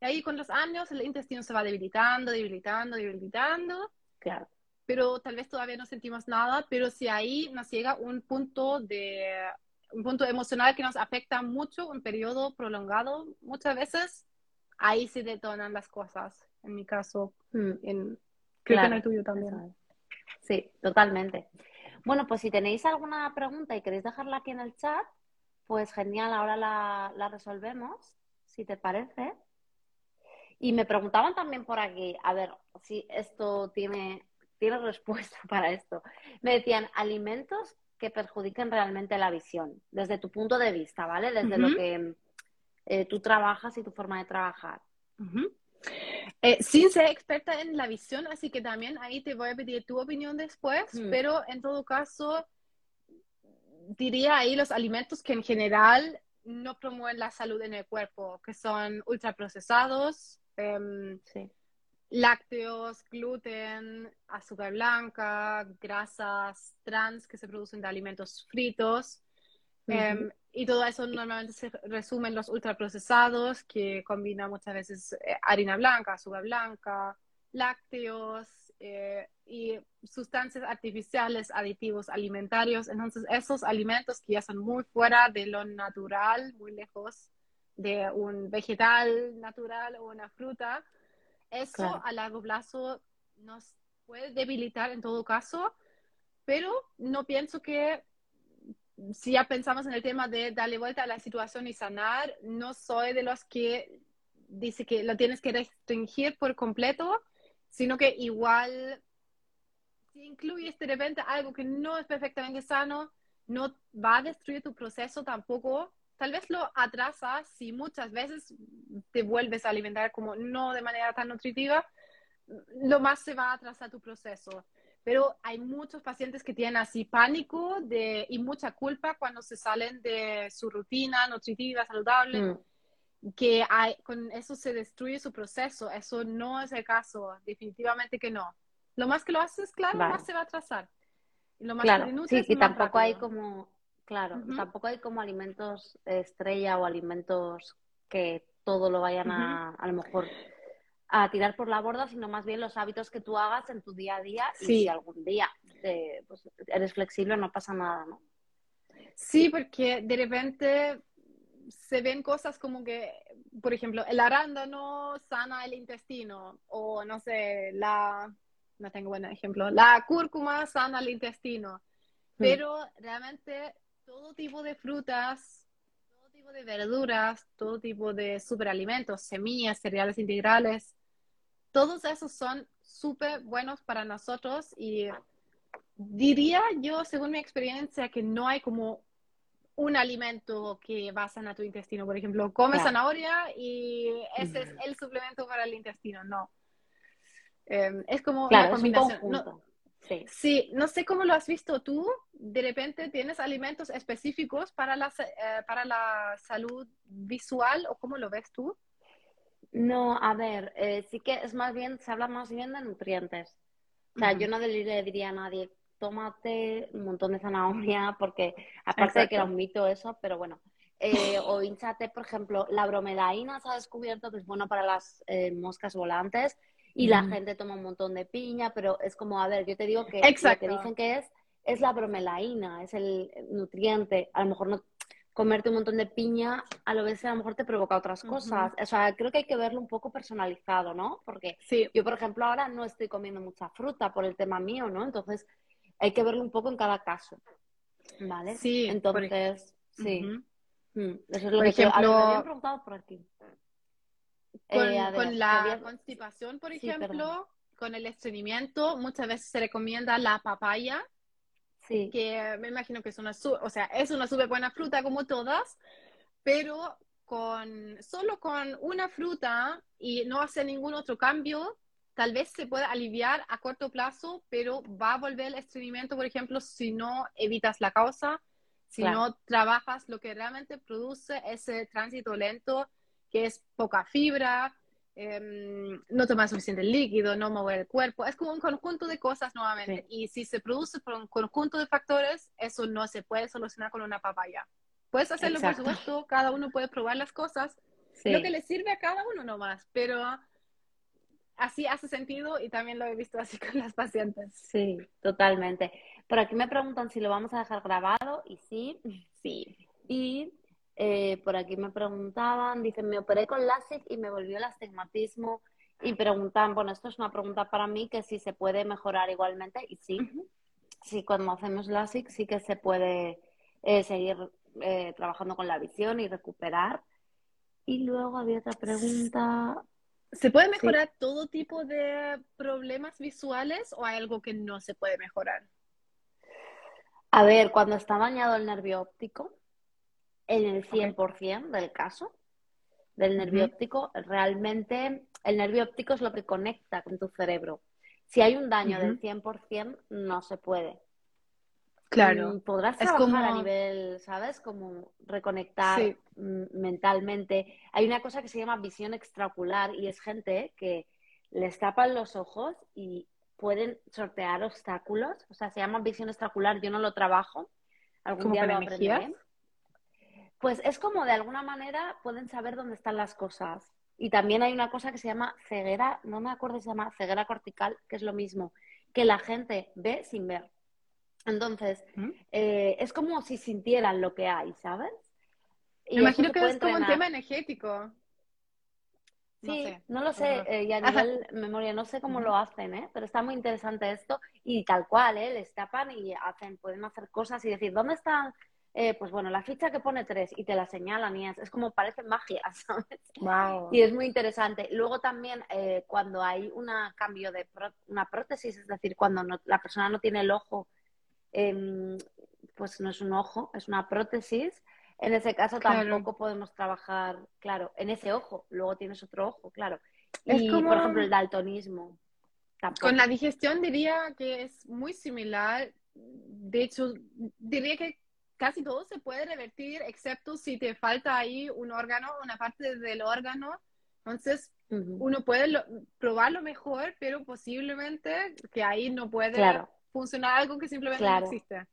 y ahí con los años el intestino se va debilitando, debilitando, debilitando. Claro. Pero tal vez todavía no sentimos nada, pero si ahí nos llega un punto de un punto emocional que nos afecta mucho, un periodo prolongado, muchas veces, ahí se detonan las cosas. En mi caso, mm. en, creo que en el tuyo también. Sí, totalmente. Bueno, pues si tenéis alguna pregunta y queréis dejarla aquí en el chat, pues genial, ahora la, la resolvemos, si te parece. Y me preguntaban también por aquí, a ver si esto tiene, tiene respuesta para esto. Me decían, alimentos que perjudiquen realmente la visión, desde tu punto de vista, ¿vale? Desde lo que eh, tú trabajas y tu forma de trabajar. Eh, sin ser experta en la visión, así que también ahí te voy a pedir tu opinión después, mm. pero en todo caso, diría ahí los alimentos que en general no promueven la salud en el cuerpo, que son ultraprocesados, Em, lácteos, gluten, azúcar blanca, grasas trans que se producen de alimentos fritos. Em, y todo eso normalmente se resume en los ultraprocesados, que combinan muchas veces eh, harina blanca, azúcar blanca, lácteos eh, y sustancias artificiales, aditivos alimentarios. Entonces, esos alimentos que ya son muy fuera de lo natural, muy lejos de un vegetal natural o una fruta, eso a largo plazo nos puede debilitar en todo caso, pero no pienso que si ya pensamos en el tema de darle vuelta a la situación y sanar, no soy de los que dice que lo tienes que restringir por completo, sino que igual si incluyes de repente algo que no es perfectamente sano, no va a destruir tu proceso tampoco tal vez lo atrasas si muchas veces te vuelves a alimentar como no de manera tan nutritiva, lo más se va a atrasar tu proceso. Pero hay muchos pacientes que tienen así pánico de, y mucha culpa cuando se salen de su rutina nutritiva, saludable, mm. que hay, con eso se destruye su proceso. Eso no es el caso, definitivamente que no. Lo más que lo haces, claro, más se va a atrasar. Y lo más claro, sí, y tampoco hay como Claro, tampoco hay como alimentos estrella o alimentos que todo lo vayan a, a lo mejor a tirar por la borda, sino más bien los hábitos que tú hagas en tu día a día y si algún día pues, eres flexible no pasa nada, ¿no? Sí, porque de repente se ven cosas como que, por ejemplo, el arándano sana el intestino o no sé, la, no tengo buen ejemplo, la cúrcuma sana el intestino, mm. pero realmente todo tipo de frutas, tipo de verduras, todo tipo de superalimentos, semillas, cereales integrales, todos esos son súper buenos para nosotros y diría yo, según mi experiencia, que no hay como un alimento que va a sanar tu intestino. Por ejemplo, come zanahoria y ese es el suplemento para el intestino. No. Em, es como una combinación. Sí. no sé cómo lo has visto tú. De repente tienes alimentos específicos para la, eh, para la salud visual o cómo lo ves tú. No, a ver, eh, sí que es más bien, se habla más bien de nutrientes. O sea, yo no le diría a nadie, tómate un montón de zanahoria, porque aparte de que era un mito eso, pero bueno. Eh, o hinchate, por ejemplo, la bromelaína se ha descubierto que es bueno para las moscas volantes y la gente toma un montón de piña, pero es como, a ver, yo te digo que lo que dicen que es, es la bromelaína, es el nutriente. A lo mejor no comerte un montón de piña, a lo mejor a lo mejor te provoca otras cosas. O sea, creo que hay que verlo un poco personalizado, ¿no? Porque sí. yo, por ejemplo, ahora no estoy comiendo mucha fruta por el tema mío, ¿no? Entonces, hay que verlo un poco en cada caso. ¿Vale? Sí. Entonces, sí. Mm, eso es lo por que ejemplo, me habían preguntado por aquí. Con, eh, la constipación, por ejemplo, con el estreñimiento, muchas veces se recomienda la papaya, que me imagino que es una, o sea, es una súper buena fruta como todas, pero con solo con una fruta y no hacer ningún otro cambio, tal vez se pueda aliviar a corto plazo, pero va a volver el estreñimiento, por ejemplo, si no evitas la causa, si no trabajas lo que realmente produce ese tránsito lento, que es poca fibra, em, no tomar suficiente líquido, no mover el cuerpo. Es como un conjunto de cosas nuevamente. Y si se produce por un conjunto de factores, eso no se puede solucionar con una papaya. Puedes hacerlo, por supuesto, cada uno puede probar las cosas, lo que le sirve a cada uno nomás, pero así hace sentido y también lo he visto así con las pacientes. Sí, totalmente. Por aquí me preguntan si lo vamos a dejar grabado y sí, sí. Y eh, por aquí me preguntaban, dicen, me operé con LASIK y me volvió el astigmatismo y preguntan, bueno, esto es una pregunta para mí que si se puede mejorar igualmente y sí, sí, cuando hacemos LASIK sí que se puede eh, seguir eh, trabajando con la visión y recuperar. Y luego había otra pregunta. ¿Se puede mejorar todo tipo de problemas visuales o hay algo que no se puede mejorar? A ver, cuando está dañado el nervio óptico, en el 100% del caso del nervio óptico, realmente el nervio óptico es lo que conecta con tu cerebro. Si hay un daño del 100%, no se puede. Claro. Mm, podrás trabajar a nivel, ¿sabes? Como reconectar mentalmente. Hay una cosa que se llama visión extraocular y es gente que les tapan los ojos y pueden sortear obstáculos. O sea, se llama visión extraocular. Yo no lo trabajo. Algún día lo aprenderé. Pues es como de alguna manera pueden saber dónde están las cosas. Y también hay una cosa que se llama ceguera, no me acuerdo si se llama ceguera cortical, que es lo mismo, que la gente ve sin ver. Entonces, eh, es como si sintieran lo que hay, ¿sabes? Me imagino que es como un tema energético. sí, no lo sé, eh, y a nivel memoria no sé cómo lo hacen, ¿eh? Pero está muy interesante esto y tal cual, ¿eh? Les tapan y hacen, pueden hacer cosas y decir, ¿dónde están? Eh, pues bueno, la ficha que pone tres y te la señalan y es, como parece magia, ¿sabes? Wow. Y es muy interesante. Luego también cuando hay un cambio de una prótesis, es decir, cuando la persona no tiene el ojo Em, pues no es un ojo, es una prótesis. En ese caso tampoco podemos trabajar, claro, en ese ojo. Luego tienes otro ojo, claro. Y, por ejemplo, el daltonismo. Con la digestión diría que es muy similar. De hecho, diría que casi todo se puede revertir, excepto si te falta ahí un órgano, una parte del órgano. Entonces, uno puede probarlo mejor, pero posiblemente que ahí no puede claro funcionar algo que simplemente no existe.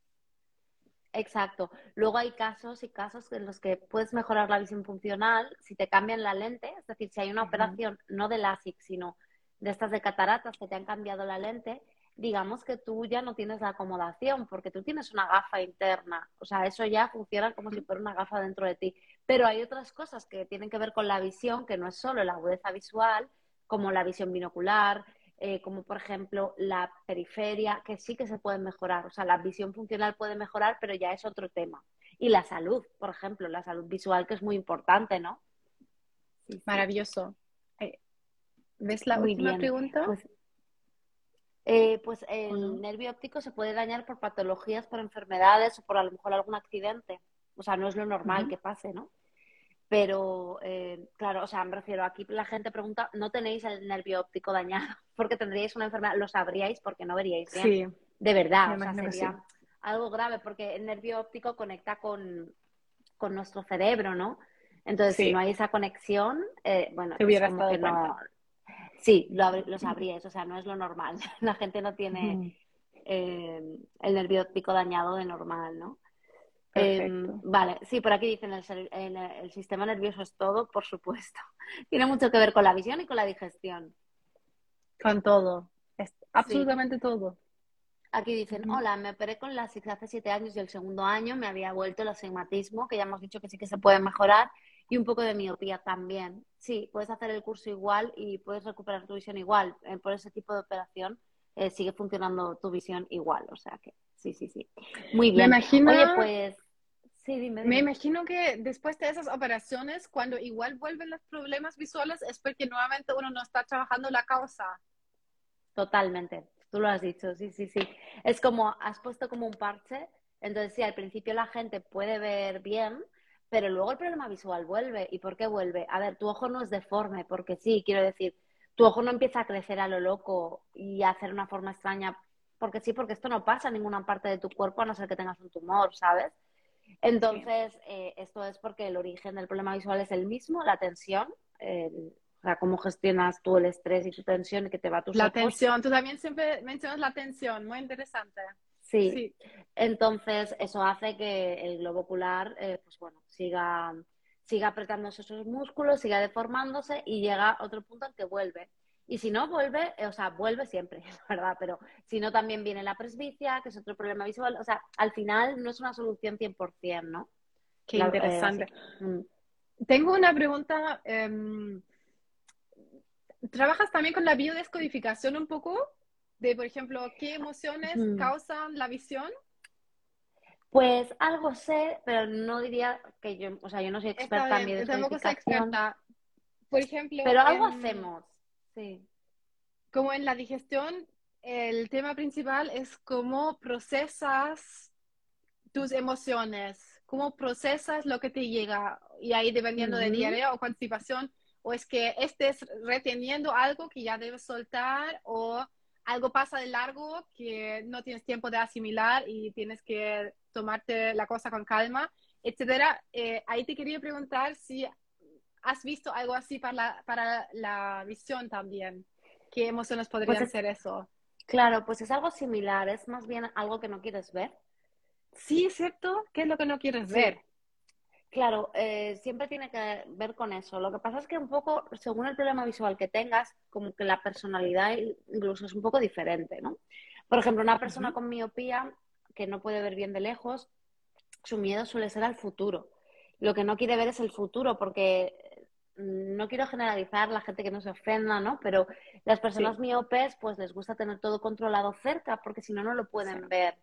Exacto. Luego hay casos y casos en los que puedes mejorar la visión funcional si te cambian la lente, es decir, si hay una operación no de LASIK, sino de estas de cataratas que te han cambiado la lente, digamos que tú ya no tienes la acomodación porque tú tienes una gafa interna. O sea, eso ya funciona como si fuera una gafa dentro de ti. Pero hay otras cosas que tienen que ver con la visión, que no es solo la agudeza visual, como la visión binocular, eh, como por ejemplo la periferia, que sí que se pueden mejorar. O sea, la visión funcional puede mejorar, pero ya es otro tema. Y la salud, por ejemplo, la salud visual, que es muy importante, ¿no? Maravilloso. Eh, ¿Ves la última pregunta? Pues, eh, pues el nervio óptico se puede dañar por patologías, por enfermedades o por a lo mejor algún accidente. O sea, no es lo normal que pase, ¿no? Pero, eh, claro, o sea, me refiero, aquí la gente pregunta, ¿no tenéis el nervio óptico dañado porque tendríais una enfermedad? ¿Lo sabríais porque no veríais bien? Sí. De verdad, o sea, sería algo grave porque el nervio óptico conecta con, nuestro cerebro, ¿no? Entonces, si no hay esa conexión, eh, bueno, Te dado cuenta. Sí, lo, lo, sabríais, o sea, no es lo normal. La gente no tiene eh, el nervio óptico dañado de normal, ¿no? Em, vale, sí, por aquí dicen el, el, sistema nervioso es todo, por supuesto. Tiene mucho que ver con la visión y con la digestión. Con todo, absolutamente todo. Aquí dicen, hola, me operé con la SIX hace siete años y el segundo año me había vuelto el astigmatismo, que ya hemos dicho que sí que se puede mejorar, y un poco de miopía también. Sí, puedes hacer el curso igual y puedes recuperar tu visión igual. Eh, por ese tipo de operación eh, sigue funcionando tu visión igual, o sea que sí, sí, sí. Muy bien. Me imagino... Oye, pues me imagino que después de esas operaciones, cuando igual vuelven los problemas visuales, es porque nuevamente uno no está trabajando la causa. Totalmente, tú lo has dicho, sí, sí, sí. Es como, has puesto como un parche, entonces sí, al principio la gente puede ver bien, pero luego el problema visual vuelve. ¿Y por qué vuelve? A ver, tu ojo no es deforme, porque sí, quiero decir, tu ojo no empieza a crecer a lo loco y a hacer una forma extraña, porque sí, porque esto no pasa en ninguna parte de tu cuerpo a no ser que tengas un tumor, ¿sabes? Entonces, eh, esto es porque el origen del problema visual es el mismo, la tensión, o sea, cómo gestionas tú el estrés y tu tensión y que te va a tus La tensión, tú también siempre mencionas la tensión, muy interesante. Sí. Entonces, eso hace que el globo ocular, eh, pues bueno, siga, siga apretándose esos músculos, siga deformándose y llega a otro punto en que vuelve. Y si no vuelve, eh, o sea, vuelve siempre, ¿verdad? Pero si no, también viene la presbicia, que es otro problema visual. O sea, al final no es una solución 100%, ¿no? Qué interesante. Mm. Tengo una pregunta. Em, ¿Trabajas también con la biodescodificación un poco? De, por ejemplo, ¿qué emociones causan la visión? Pues algo sé, pero no diría que yo, o sea, yo no soy experta en biodescodificación. Por ejemplo. Pero algo hacemos, sí. Como en la digestión, el tema principal es cómo procesas tus emociones, cómo procesas lo que te llega. Y ahí dependiendo de diarrea o constipación, o es que estés reteniendo algo que ya debes soltar o algo pasa de largo que no tienes tiempo de asimilar y tienes que tomarte la cosa con calma, etcétera. Eh, ahí te quería preguntar si has visto algo así para la, para la visión también. ¿Qué emociones podrían pues ser eso? Claro, pues es algo similar, es más bien algo que no quieres ver. Sí, es cierto. ¿Qué es lo que no quieres ver? Claro, eh, siempre tiene que ver con eso. Lo que pasa es que un poco, según el problema visual que tengas, como que la personalidad incluso es un poco diferente, ¿no? Por ejemplo, una persona con miopía que no puede ver bien de lejos, su miedo suele ser al futuro. Lo que no quiere ver es el futuro, porque mm, no quiero generalizar la gente que no se ofenda, ¿no? Pero las personas miopes, pues les gusta tener todo controlado cerca, porque si no, no lo pueden ver.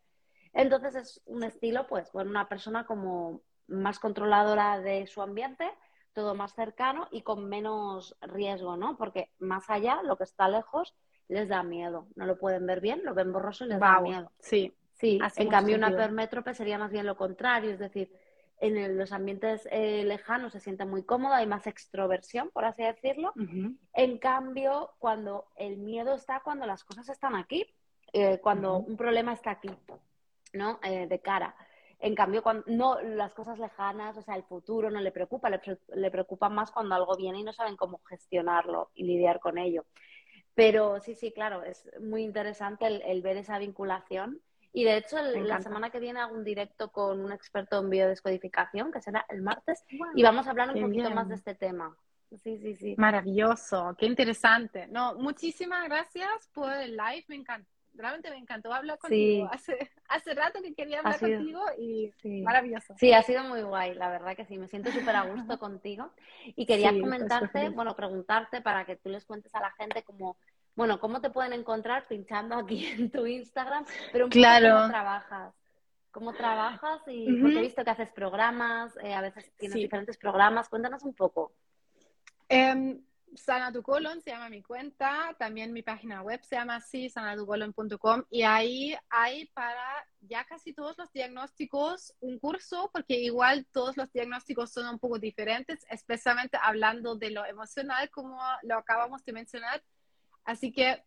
Entonces es un estilo, pues, bueno, una persona como más controladora de su ambiente, todo más cercano y con menos riesgo, ¿no? Porque más allá, lo que está lejos, les da miedo. No lo pueden ver bien, lo ven borroso y les da miedo. Sí. Sí, en cambio una permétrope sería más bien lo contrario, es decir, en los ambientes eh, lejanos se siente muy cómoda, hay más extroversión, por así decirlo. En cambio, cuando el miedo está cuando las cosas están aquí, eh, cuando un problema está aquí, ¿no? Eh, de cara. En cambio, cuando, no las cosas lejanas, o sea, el futuro no le preocupa, le, preocupa más cuando algo viene y no saben cómo gestionarlo y lidiar con ello. Pero sí, sí, claro, es muy interesante el, ver esa vinculación. Y de hecho, la semana que viene hago un directo con un experto en biodescodificación, que será el martes, y vamos a hablar un poquito más de este tema. Sí, sí, sí. Maravilloso, qué interesante. No, muchísimas gracias por el live, me encanta realmente me encantó hablar contigo. Hace, hace rato que quería hablar contigo y maravilloso. Sí, ha sido muy guay, la verdad que sí, me siento súper a gusto contigo. Y quería comentarte, bueno, preguntarte para que tú les cuentes a la gente cómo, bueno, cómo te pueden encontrar pinchando aquí en tu Instagram, pero un claro. cómo trabajas. ¿Cómo trabajas? Y porque he visto que haces programas, eh, a veces tienes diferentes programas. Cuéntanos un poco. Um, Sana tu colon se llama mi cuenta, también mi página web se llama así, sanatucolon.com y ahí hay para ya casi todos los diagnósticos un curso, porque igual todos los diagnósticos son un poco diferentes, especialmente hablando de lo emocional, como lo acabamos de mencionar. Así que,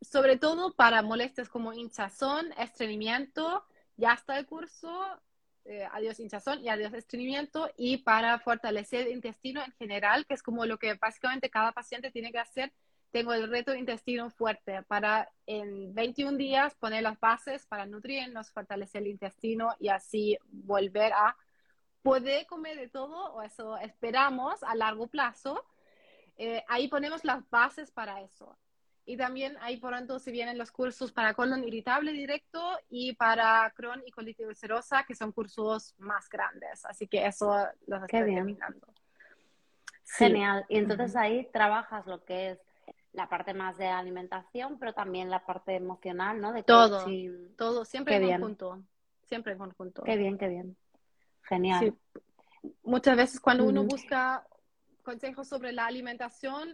sobre todo para molestias como hinchazón, estreñimiento, ya está el curso, eh, adiós hinchazón y adiós estreñimiento y para fortalecer el intestino en general, que es como lo que básicamente cada paciente tiene que hacer. Tengo el reto intestino fuerte para en 21 días poner las bases para nutrirnos, fortalecer el intestino y así volver a poder comer de todo, o eso esperamos a largo plazo. Eh, ahí ponemos las bases para eso. Y también ahí por tanto se vienen los cursos para colon irritable directo y para Crohn y colitis ulcerosa, que son cursos más grandes. Así que eso los estoy terminando. Genial. Y entonces ahí trabajas lo que es la parte más de alimentación, pero también la parte emocional, ¿no? De todo, todo, siempre en conjunto. Siempre en conjunto. Qué bien, qué bien. Genial. Muchas veces cuando uno busca consejos sobre la alimentación,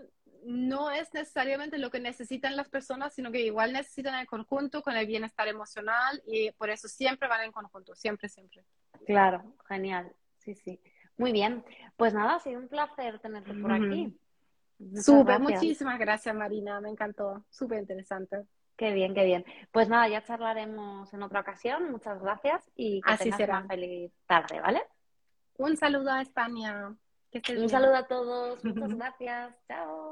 no es necesariamente lo que necesitan las personas, sino que igual necesitan el conjunto con el bienestar emocional y por eso siempre van en conjunto, siempre, siempre. Claro, genial. Sí, sí. Muy bien. Pues nada, ha sido un placer tenerte por aquí. Súper, muchísimas gracias Marina, me encantó, súper interesante. Qué bien, qué bien. Pues nada, ya charlaremos en otra ocasión. Muchas gracias y que Así tengas será. una feliz tarde, ¿vale? Un saludo a España. Que Un bien. saludo a todos. Muchas gracias. Chao.